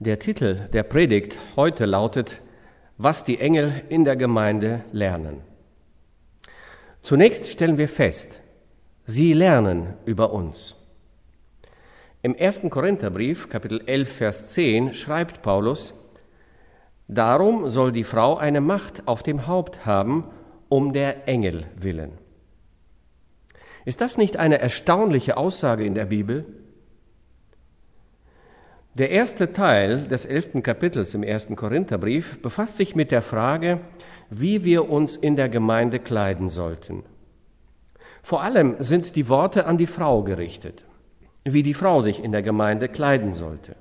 Der Titel der Predigt heute lautet, was die Engel in der Gemeinde lernen. Zunächst stellen wir fest, sie lernen über uns. Im ersten Korintherbrief, Kapitel 11, Vers 10, schreibt Paulus, Darum soll die Frau eine Macht auf dem Haupt haben, um der Engel willen. Ist das nicht eine erstaunliche Aussage in der Bibel? Der erste Teil des elften Kapitels im ersten Korintherbrief befasst sich mit der Frage, wie wir uns in der Gemeinde kleiden sollten. Vor allem sind die Worte an die Frau gerichtet, wie die Frau sich in der Gemeinde kleiden sollte,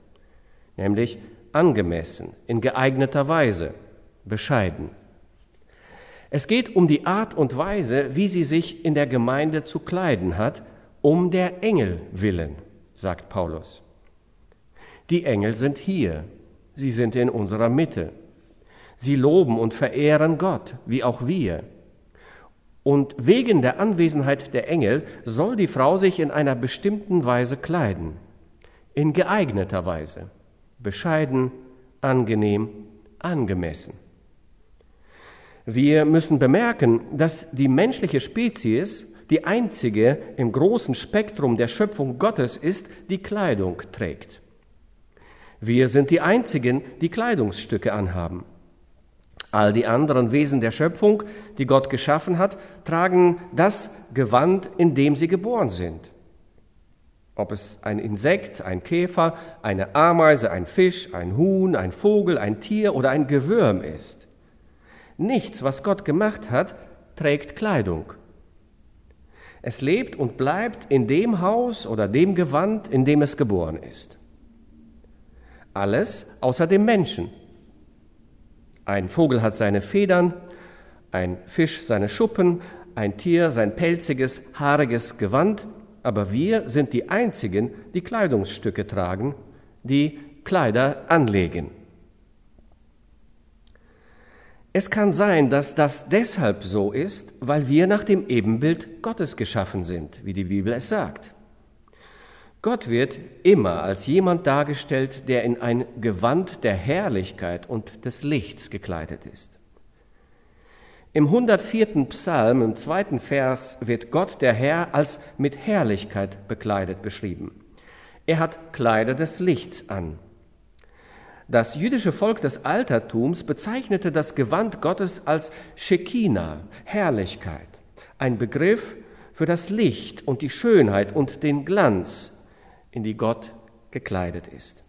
nämlich angemessen, in geeigneter Weise, bescheiden. Es geht um die Art und Weise, wie sie sich in der Gemeinde zu kleiden hat, um der Engel willen, sagt Paulus. Die Engel sind hier, sie sind in unserer Mitte. Sie loben und verehren Gott, wie auch wir. Und wegen der Anwesenheit der Engel soll die Frau sich in einer bestimmten Weise kleiden, in geeigneter Weise, bescheiden, angenehm, angemessen. Wir müssen bemerken, dass die menschliche Spezies die einzige im großen Spektrum der Schöpfung Gottes ist, die Kleidung trägt. Wir sind die Einzigen, die Kleidungsstücke anhaben. All die anderen Wesen der Schöpfung, die Gott geschaffen hat, tragen das Gewand, in dem sie geboren sind. Ob es ein Insekt, ein Käfer, eine Ameise, ein Fisch, ein Huhn, ein Vogel, ein Tier oder ein Gewürm ist. Nichts, was Gott gemacht hat, trägt Kleidung. Es lebt und bleibt in dem Haus oder dem Gewand, in dem es geboren ist. Alles außer dem Menschen. Ein Vogel hat seine Federn, ein Fisch seine Schuppen, ein Tier sein pelziges, haariges Gewand, aber wir sind die Einzigen, die Kleidungsstücke tragen, die Kleider anlegen. Es kann sein, dass das deshalb so ist, weil wir nach dem Ebenbild Gottes geschaffen sind, wie die Bibel es sagt. Gott wird immer als jemand dargestellt, der in ein Gewand der Herrlichkeit und des Lichts gekleidet ist. Im 104. Psalm, im zweiten Vers, wird Gott der Herr als mit Herrlichkeit bekleidet beschrieben. Er hat Kleider des Lichts an. Das jüdische Volk des Altertums bezeichnete das Gewand Gottes als Shekinah, Herrlichkeit, ein Begriff für das Licht und die Schönheit und den Glanz, in die Gott gekleidet ist.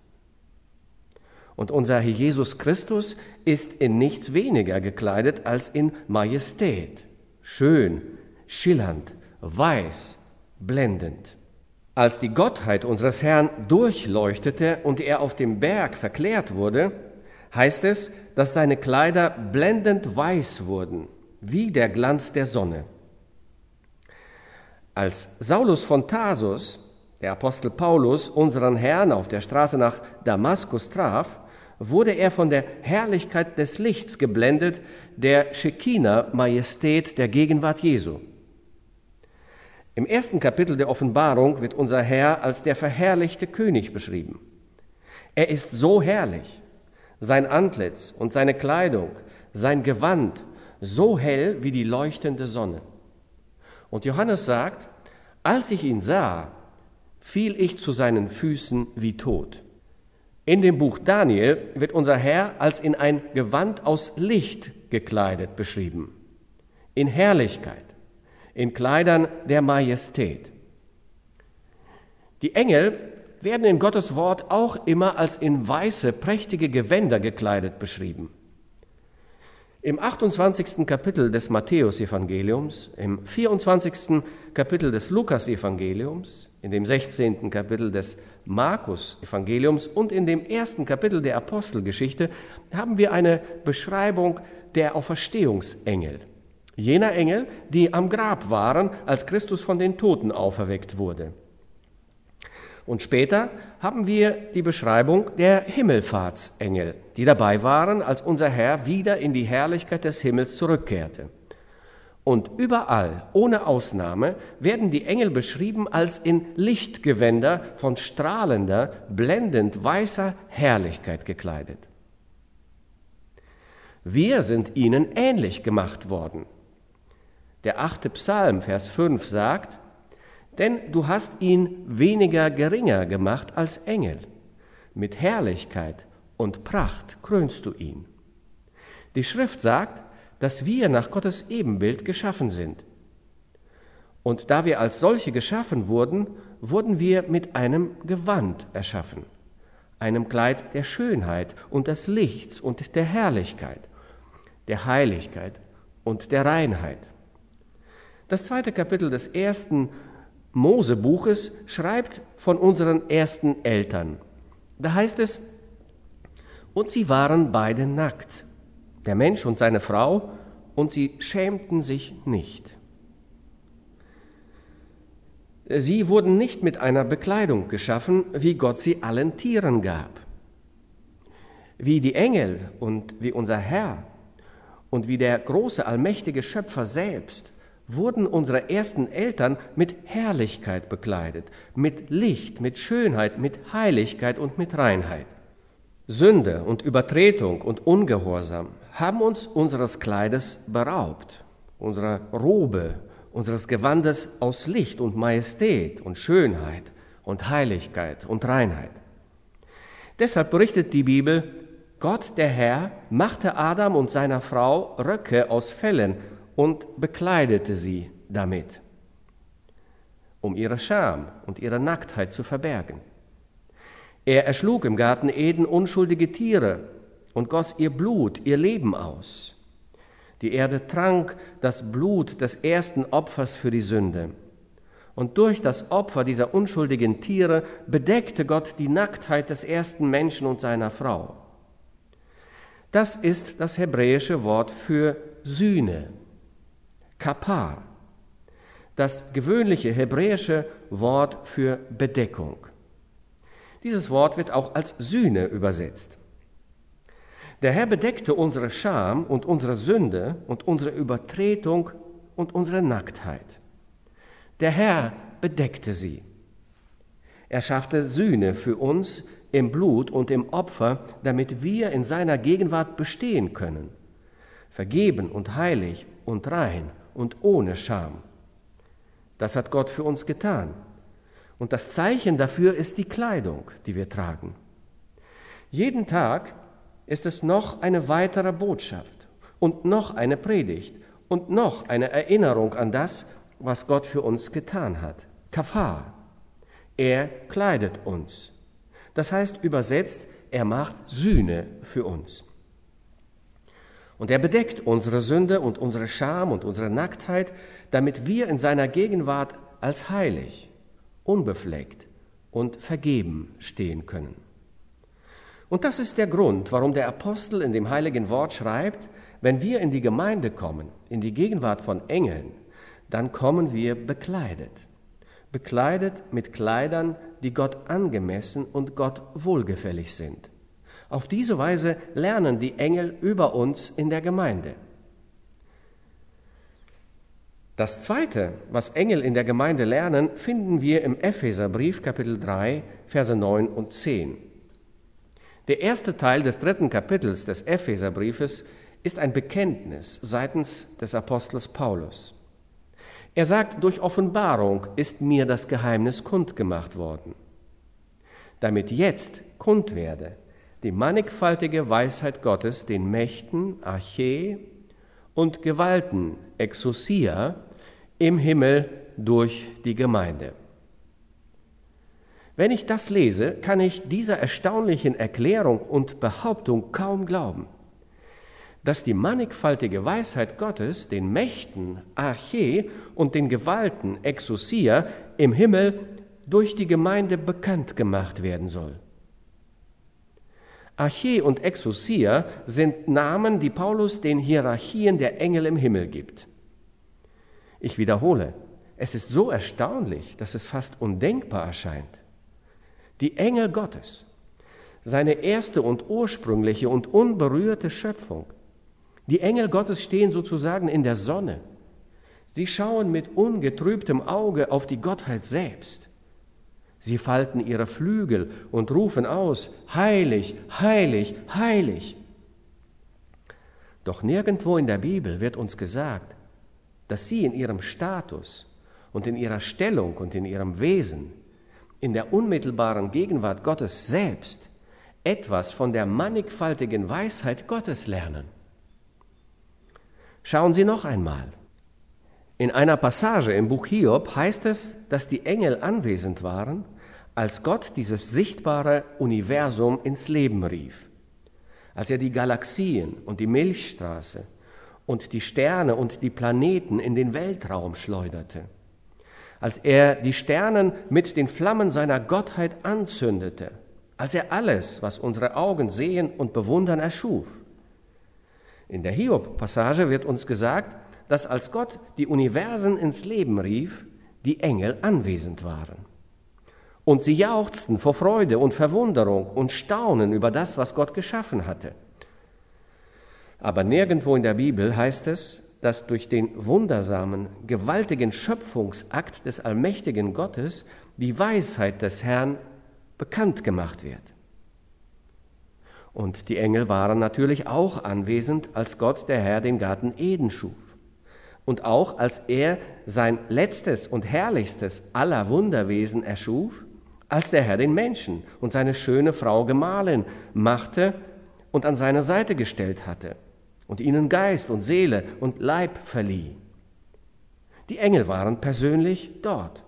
Und unser Jesus Christus ist in nichts weniger gekleidet als in Majestät, schön, schillernd, weiß, blendend. Als die Gottheit unseres Herrn durchleuchtete und er auf dem Berg verklärt wurde, heißt es, dass seine Kleider blendend weiß wurden, wie der Glanz der Sonne. Als Saulus von Tarsus der Apostel Paulus unseren Herrn auf der Straße nach Damaskus traf, wurde er von der Herrlichkeit des Lichts geblendet, der Shekinah-Majestät der Gegenwart Jesu. Im ersten Kapitel der Offenbarung wird unser Herr als der verherrlichte König beschrieben. Er ist so herrlich, sein Antlitz und seine Kleidung, sein Gewand so hell wie die leuchtende Sonne. Und Johannes sagt, als ich ihn sah, fiel ich zu seinen Füßen wie tot. In dem Buch Daniel wird unser Herr als in ein Gewand aus Licht gekleidet beschrieben, in Herrlichkeit, in Kleidern der Majestät. Die Engel werden in Gottes Wort auch immer als in weiße, prächtige Gewänder gekleidet beschrieben. Im 28. Kapitel des Matthäusevangeliums, im 24. Kapitel des Lukasevangeliums, in dem 16. Kapitel des Markus-Evangeliums und in dem ersten Kapitel der Apostelgeschichte haben wir eine Beschreibung der Auferstehungsengel. Jener Engel, die am Grab waren, als Christus von den Toten auferweckt wurde. Und später haben wir die Beschreibung der Und überall, ohne Ausnahme, werden die Engel beschrieben als in Lichtgewänder von strahlender, blendend weißer Herrlichkeit gekleidet. Wir sind ihnen ähnlich gemacht worden. Der achte Psalm, Vers 5 sagt, denn du hast ihn weniger geringer gemacht als Engel. Mit Herrlichkeit und Pracht krönst du ihn. Die Schrift sagt, dass wir nach Gottes Ebenbild geschaffen sind. Und da wir als solche geschaffen wurden, wurden wir mit einem Gewand erschaffen, einem Kleid der Schönheit und des Lichts und der Herrlichkeit, der Heiligkeit und der Reinheit. Das zweite Kapitel des ersten Mosebuches schreibt von unseren ersten Eltern. Da heißt es, und sie waren beide nackt, der Mensch und seine Frau, und sie schämten sich nicht. Sie wurden nicht mit einer Bekleidung geschaffen, wie Gott sie allen Tieren gab. Wie die Engel und wie unser Herr und wie der große allmächtige Schöpfer selbst wurden unsere ersten Eltern mit Herrlichkeit bekleidet, mit Licht, mit Schönheit, mit Heiligkeit und mit Reinheit. Sünde und Übertretung und Ungehorsam haben uns unseres Kleides beraubt, unserer Robe, unseres Gewandes aus Licht und Majestät und Schönheit und Heiligkeit und Reinheit. Deshalb berichtet die Bibel, Gott der Herr machte Adam und seiner Frau Röcke aus Fellen und bekleidete sie damit, um ihre Scham und ihre Nacktheit zu verbergen. Er erschlug im Garten Eden unschuldige Tiere und goss ihr Blut, ihr Leben aus. Die Erde trank das Blut des ersten Opfers für die Sünde. Und durch das Opfer dieser unschuldigen Tiere bedeckte Gott die Nacktheit des ersten Menschen und seiner Frau. Das ist das hebräische Wort für Sühne. Kapar, das gewöhnliche hebräische Wort für Bedeckung. Dieses Wort wird auch als Sühne übersetzt. Der Herr bedeckte unsere Scham und unsere Sünde und unsere Übertretung und unsere Nacktheit. Der Herr bedeckte sie. Er schaffte Sühne für uns im Blut und im Opfer, damit wir in seiner Gegenwart bestehen können, vergeben und heilig und rein und ohne Scham. Das hat Gott für uns getan. Und das Zeichen dafür ist die Kleidung, die wir tragen. Jeden Tag ist es noch eine weitere Botschaft und noch eine Predigt und noch eine Erinnerung an das, was Gott für uns getan hat. Kafar. Er kleidet uns. Das heißt übersetzt, er macht Sühne für uns. Und er bedeckt unsere Sünde und unsere Scham und unsere Nacktheit, damit wir in seiner Gegenwart als heilig, unbefleckt und vergeben stehen können. Und das ist der Grund, warum der Apostel in dem heiligen Wort schreibt, wenn wir in die Gemeinde kommen, in die Gegenwart von Engeln, dann kommen wir bekleidet. Bekleidet mit Kleidern, die Gott angemessen und Gott wohlgefällig sind. Auf diese Weise lernen die Engel über uns in der Gemeinde. Das Zweite, was Engel in der Gemeinde lernen, finden wir im Epheserbrief Kapitel 3, Verse 9 und 10. Der erste Teil des dritten Kapitels des Epheserbriefes ist ein Bekenntnis seitens des Apostels Paulus. Er sagt, durch Offenbarung ist mir das Geheimnis kundgemacht worden, damit jetzt kund werde, die mannigfaltige Weisheit Gottes den Mächten, Arche und Gewalten, Exousia, im Himmel durch die Gemeinde. Wenn ich das lese, kann ich dieser erstaunlichen Erklärung und Behauptung kaum glauben, dass die mannigfaltige Weisheit Gottes den Mächten, Arche und den Gewalten, Exousia, im Himmel durch die Gemeinde bekannt gemacht werden soll. Arche und Exousia sind Namen, die Paulus den Hierarchien der Engel im Himmel gibt. Ich wiederhole, es ist so erstaunlich, dass es fast undenkbar erscheint. Die Engel Gottes, seine erste und ursprüngliche und unberührte Schöpfung. Die Engel Gottes stehen sozusagen in der Sonne. Sie schauen mit ungetrübtem Auge auf die Gottheit selbst. Sie falten ihre Flügel und rufen aus, heilig, heilig, heilig. Doch nirgendwo in der Bibel wird uns gesagt, dass sie in ihrem Status und in ihrer Stellung und in ihrem Wesen, in der unmittelbaren Gegenwart Gottes selbst, etwas von der mannigfaltigen Weisheit Gottes lernen. Schauen Sie noch einmal. In einer Passage im Buch Hiob heißt es, dass die Engel anwesend waren, als Gott dieses sichtbare Universum ins Leben rief, als er die Galaxien und die Milchstraße und die Sterne und die Planeten in den Weltraum schleuderte, als er die Sternen mit den Flammen seiner Gottheit anzündete, als er alles, was unsere Augen sehen und bewundern, erschuf. In der Hiob-Passage wird uns gesagt, dass als Gott die Universen ins Leben rief, die Engel anwesend waren. Und sie jauchzten vor Freude und Verwunderung und Staunen über das, was Gott geschaffen hatte. Aber nirgendwo in der Bibel heißt es, dass durch den wundersamen, gewaltigen Schöpfungsakt des allmächtigen Gottes die Weisheit des Herrn bekannt gemacht wird. Und die Engel waren natürlich auch anwesend, als Gott der Herr den Garten Eden schuf. Und auch als er sein letztes und herrlichstes aller Wunderwesen erschuf, als der Herr den Menschen und seine schöne Frau Gemahlin machte und an seine Seite gestellt hatte und ihnen Geist und Seele und Leib verlieh. Die Engel waren persönlich dort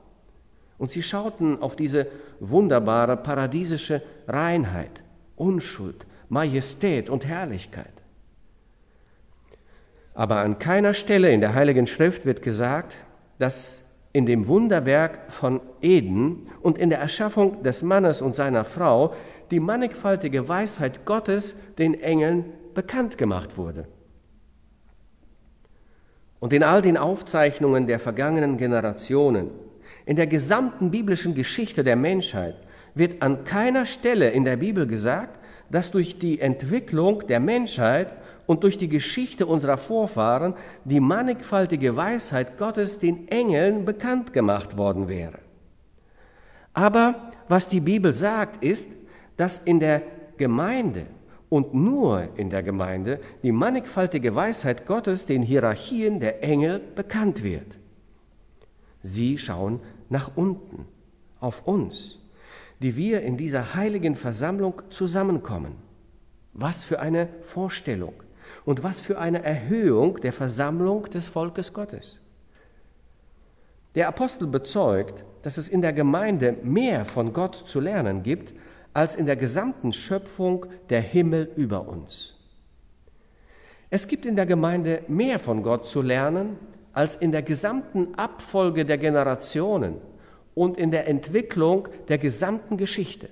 und sie schauten auf diese wunderbare paradiesische Reinheit, Unschuld, Majestät und Herrlichkeit. Aber an keiner Stelle in der Heiligen Schrift wird gesagt, dass in dem Wunderwerk von Eden und in der Erschaffung des Mannes und seiner Frau die mannigfaltige Weisheit Gottes den Engeln bekannt gemacht wurde. Und in all den Aufzeichnungen der vergangenen Generationen, in der gesamten biblischen Geschichte der Menschheit, wird an keiner Stelle in der Bibel gesagt, dass durch die Entwicklung der Menschheit und durch die Geschichte unserer Vorfahren die mannigfaltige Weisheit Gottes den Engeln bekannt gemacht worden wäre. Aber was die Bibel sagt, ist, dass in der Gemeinde und nur in der Gemeinde die mannigfaltige Weisheit Gottes den Hierarchien der Engel bekannt wird. Sie schauen nach unten, auf uns, die wir in dieser heiligen Versammlung zusammenkommen. Was für eine Vorstellung und was für eine Erhöhung der Versammlung des Volkes Gottes. Der Apostel bezeugt, dass es in der Gemeinde mehr von Gott zu lernen gibt, als in der gesamten Schöpfung der Himmel über uns. Es gibt in der Gemeinde mehr von Gott zu lernen, als in der gesamten Abfolge der Generationen und in der Entwicklung der gesamten Geschichte.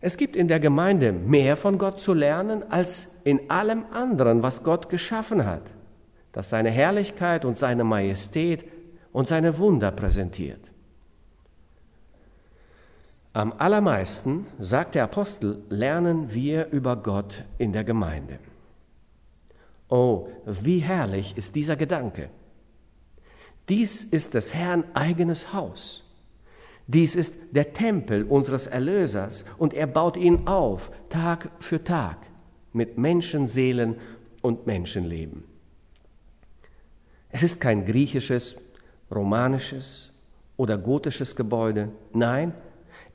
Es gibt in der Gemeinde mehr von Gott zu lernen, als in allem anderen, was Gott geschaffen hat, das seine Herrlichkeit und seine Majestät und seine Wunder präsentiert. Am allermeisten, sagt der Apostel, lernen wir über Gott in der Gemeinde. Oh, wie herrlich ist dieser Gedanke. Dies ist des Herrn eigenes Haus. Dies ist der Tempel unseres Erlösers und er baut ihn auf, Tag für Tag, mit Menschenseelen und Menschenleben. Es ist kein griechisches, romanisches oder gotisches Gebäude, nein,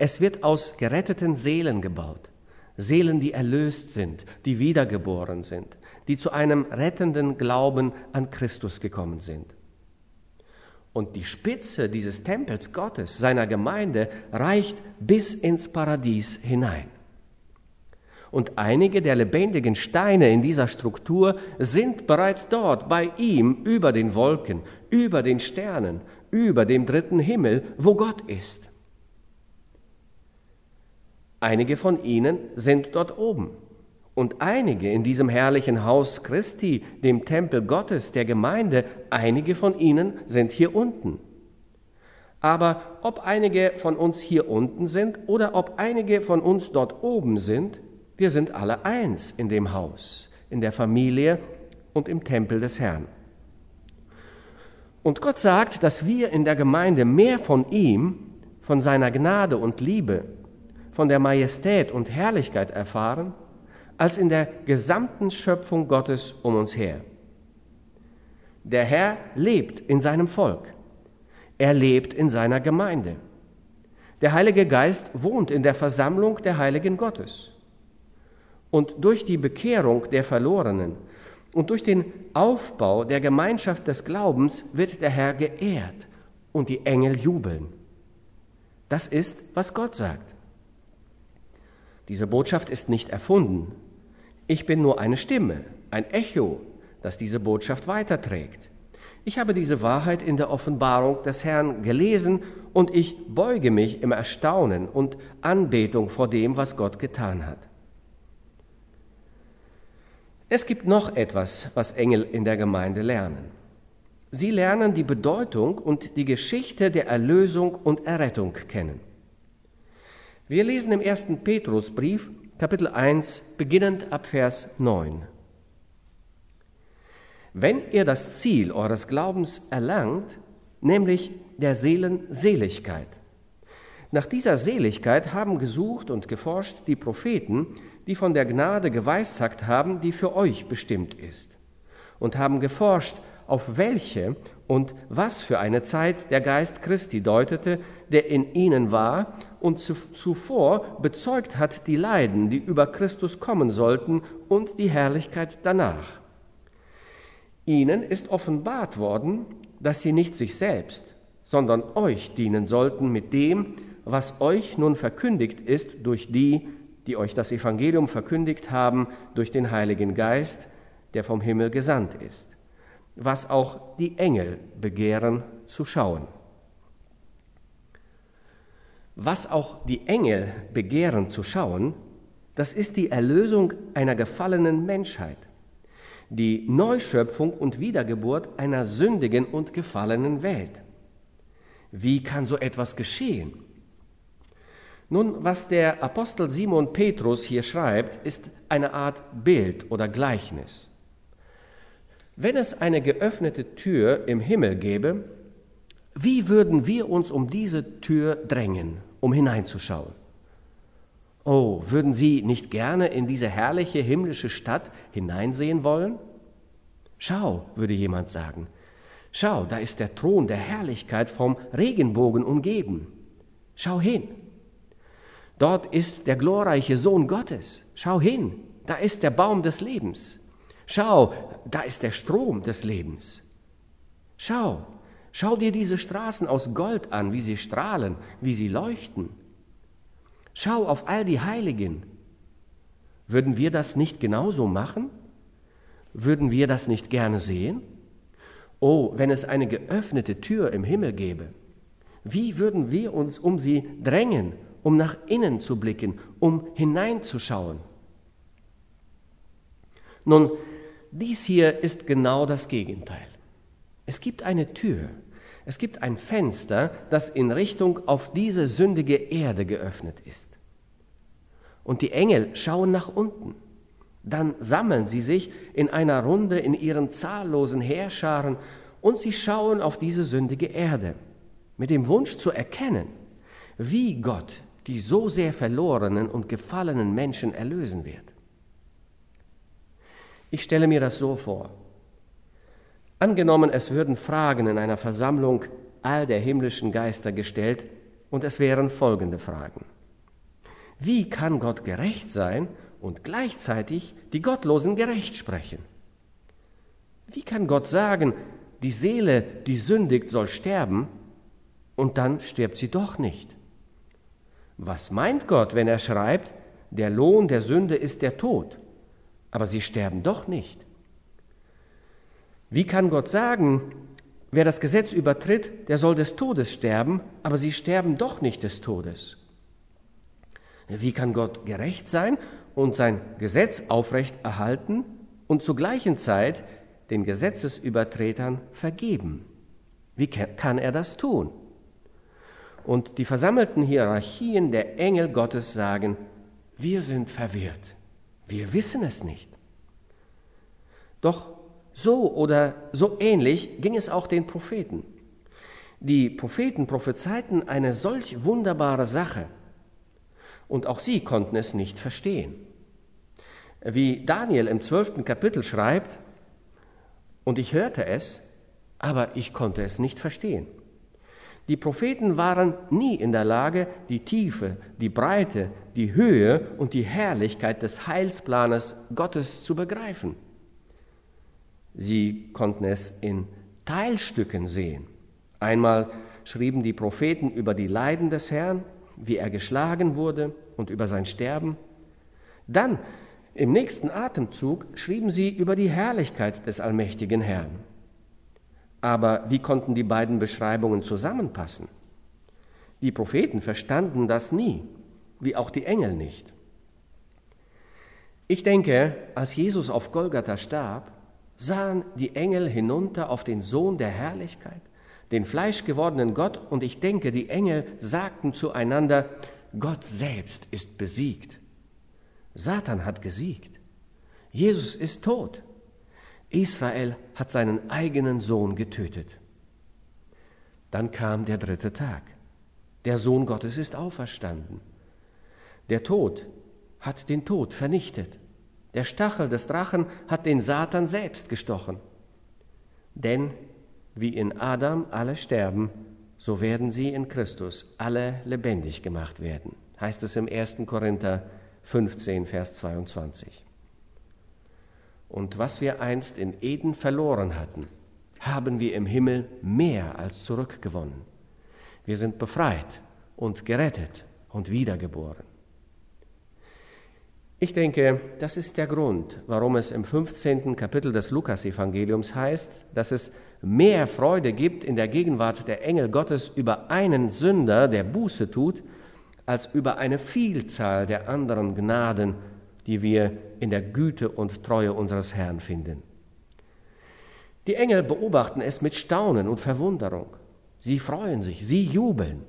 es wird aus geretteten Seelen gebaut. Seelen, die erlöst sind, die wiedergeboren sind, die zu einem rettenden Glauben an Christus gekommen sind. Und die Spitze dieses Tempels Gottes, seiner Gemeinde, reicht bis ins Paradies hinein. Und einige der lebendigen Steine in dieser Struktur sind bereits dort bei ihm über den Wolken, über den Sternen, über dem dritten Himmel, wo Gott ist. Einige von ihnen sind dort oben. Und einige in diesem herrlichen Haus Christi, dem Tempel Gottes, der Gemeinde, einige von ihnen sind hier unten. Aber ob einige von uns hier unten sind oder ob einige von uns dort oben sind, wir sind alle eins in dem Haus, in der Familie und im Tempel des Herrn. Und Gott sagt, dass wir in der Gemeinde mehr von ihm, von seiner Gnade und Liebe, von der Majestät und Herrlichkeit erfahren, als in der gesamten Schöpfung Gottes um uns her. Der Herr lebt in seinem Volk. Er lebt in seiner Gemeinde. Der Heilige Geist wohnt in der Versammlung der Heiligen Gottes. Und durch die Bekehrung der Verlorenen und durch den Aufbau der Gemeinschaft des Glaubens wird der Herr geehrt und die Engel jubeln. Das ist, was Gott sagt. Diese Botschaft ist nicht erfunden. Ich bin nur eine Stimme, ein Echo, das diese Botschaft weiterträgt. Ich habe diese Wahrheit in der Offenbarung des Herrn gelesen und ich beuge mich im Erstaunen und Anbetung vor dem, was Gott getan hat. Es gibt noch etwas, was Engel in der Gemeinde lernen. Sie lernen die Bedeutung und die Geschichte der Erlösung und Errettung kennen. Wir lesen im ersten Petrusbrief, Kapitel 1, beginnend ab Vers 9. Wenn ihr das Ziel eures Glaubens erlangt, nämlich der Seelenseligkeit. Nach dieser Seligkeit haben gesucht und geforscht die Propheten, die von der Gnade geweissagt haben, die für euch bestimmt ist, und haben geforscht, auf welche und was für eine Zeit der Geist Christi deutete, der in ihnen war und zuvor bezeugt hat die Leiden, die über Christus kommen sollten, und die Herrlichkeit danach. Ihnen ist offenbart worden, dass sie nicht sich selbst, sondern euch dienen sollten mit dem, was euch nun verkündigt ist durch die, die euch das Evangelium verkündigt haben, durch den Heiligen Geist, der vom Himmel gesandt ist, was auch die Engel begehren zu schauen. Was auch die Engel begehren zu schauen, das ist die Erlösung einer gefallenen Menschheit die Neuschöpfung und Wiedergeburt einer sündigen und gefallenen Welt. Wie kann so etwas geschehen? Nun, was der Apostel Simon Petrus hier schreibt, ist eine Art Bild oder Gleichnis. Wenn es eine geöffnete Tür im Himmel gäbe, wie würden wir uns um diese Tür drängen, um hineinzuschauen? Oh, würden Sie nicht gerne in diese herrliche himmlische Stadt hineinsehen wollen? Schau, würde jemand sagen. Schau, da ist der Thron der Herrlichkeit vom Regenbogen umgeben. Schau hin. Dort ist der glorreiche Sohn Gottes. Schau hin. Da ist der Baum des Lebens. Schau, da ist der Strom des Lebens. Schau, schau dir diese Straßen aus Gold an, wie sie strahlen, wie sie leuchten. Schau auf all die Heiligen. Würden wir das nicht genauso machen? Würden wir das nicht gerne sehen? Oh, wenn es eine geöffnete Tür im Himmel gäbe, wie würden wir uns um sie drängen, um nach innen zu blicken, um hineinzuschauen? Nun, dies hier ist genau das Gegenteil. Es gibt eine Tür, es gibt ein Fenster, das in Richtung auf diese sündige Erde geöffnet ist. Und die Engel schauen nach unten. Dann sammeln sie sich in einer Runde in ihren zahllosen Heerscharen und sie schauen auf diese sündige Erde mit dem Wunsch zu erkennen, wie Gott die so sehr verlorenen und gefallenen Menschen erlösen wird. Ich stelle mir das so vor. Angenommen, es würden Fragen in einer Versammlung all der himmlischen Geister gestellt, und es wären folgende Fragen. Wie kann Gott gerecht sein und gleichzeitig die Gottlosen gerecht sprechen? Wie kann Gott sagen, die Seele, die sündigt, soll sterben, und dann stirbt sie doch nicht? Was meint Gott, wenn er schreibt, der Lohn der Sünde ist der Tod, aber sie sterben doch nicht? Wie kann Gott sagen, wer das Gesetz übertritt, der soll des Todes sterben, aber sie sterben doch nicht des Todes? Wie kann Gott gerecht sein und sein Gesetz aufrecht erhalten und zur gleichen Zeit den Gesetzesübertretern vergeben? Wie kann er das tun? Und die versammelten Hierarchien der Engel Gottes sagen, wir sind verwirrt, wir wissen es nicht. Doch So oder so ähnlich ging es auch den Propheten. Die Propheten prophezeiten eine solch wunderbare Sache und auch sie konnten es nicht verstehen. Wie Daniel im zwölften Kapitel schreibt, und ich hörte es, aber ich konnte es nicht verstehen. Die Propheten waren nie in der Lage, die Tiefe, die Breite, die Höhe und die Herrlichkeit des Heilsplanes Gottes zu begreifen. Sie konnten es in Teilstücken sehen. Einmal schrieben die Propheten über die Leiden des Herrn, wie er geschlagen wurde und über sein Sterben. Dann im nächsten Atemzug schrieben sie über die Herrlichkeit des allmächtigen Herrn. Aber wie konnten die beiden Beschreibungen zusammenpassen? Die Propheten verstanden das nie, wie auch die Engel nicht. Ich denke, als Jesus auf Golgatha starb, sahen die Engel hinunter auf den Sohn der Herrlichkeit, den fleischgewordenen Gott, und ich denke, die Engel sagten zueinander, Gott selbst ist besiegt. Satan hat gesiegt. Jesus ist tot. Israel hat seinen eigenen Sohn getötet. Dann kam der dritte Tag. Der Sohn Gottes ist auferstanden. Der Tod hat den Tod vernichtet. Der Stachel des Drachen hat den Satan selbst gestochen. Denn wie in Adam alle sterben, so werden sie in Christus alle lebendig gemacht werden, heißt es im 1. Korinther 15, Vers 22. Und was wir einst in Eden verloren hatten, haben wir im Himmel mehr als zurückgewonnen. Wir sind befreit und gerettet und wiedergeboren. Ich denke, das ist der Grund, warum es im 15. Kapitel des Lukasevangeliums heißt, dass es mehr Freude gibt in der Gegenwart der Engel Gottes über einen Sünder, der Buße tut, als über eine Vielzahl der anderen Gnaden, die wir in der Güte und Treue unseres Herrn finden. Die Engel beobachten es mit Staunen und Verwunderung. Sie freuen sich, sie jubeln.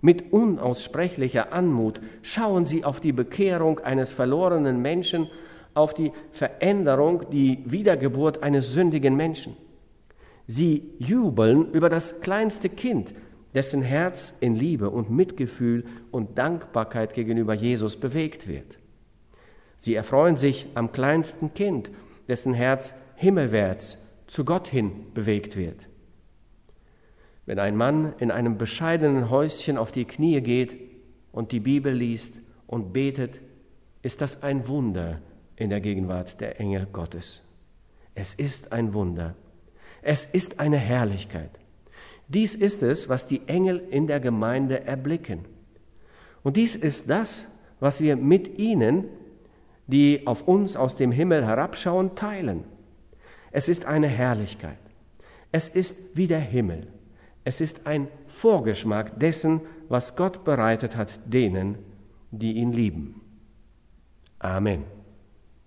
Mit unaussprechlicher Anmut schauen sie auf die Bekehrung eines verlorenen Menschen, auf die Veränderung, die Wiedergeburt eines sündigen Menschen. Sie jubeln über das kleinste Kind, dessen Herz in Liebe und Mitgefühl und Dankbarkeit gegenüber Jesus bewegt wird. Sie erfreuen sich am kleinsten Kind, dessen Herz himmelwärts zu Gott hin bewegt wird. Wenn ein Mann in einem bescheidenen Häuschen auf die Knie geht und die Bibel liest und betet, ist das ein Wunder in der Gegenwart der Engel Gottes. Es ist ein Wunder. Es ist eine Herrlichkeit. Dies ist es, was die Engel in der Gemeinde erblicken. Und dies ist das, was wir mit ihnen, die auf uns aus dem Himmel herabschauen, teilen. Es ist eine Herrlichkeit. Es ist wie der Himmel. Es ist ein Vorgeschmack dessen, was Gott bereitet hat denen, die ihn lieben. Amen.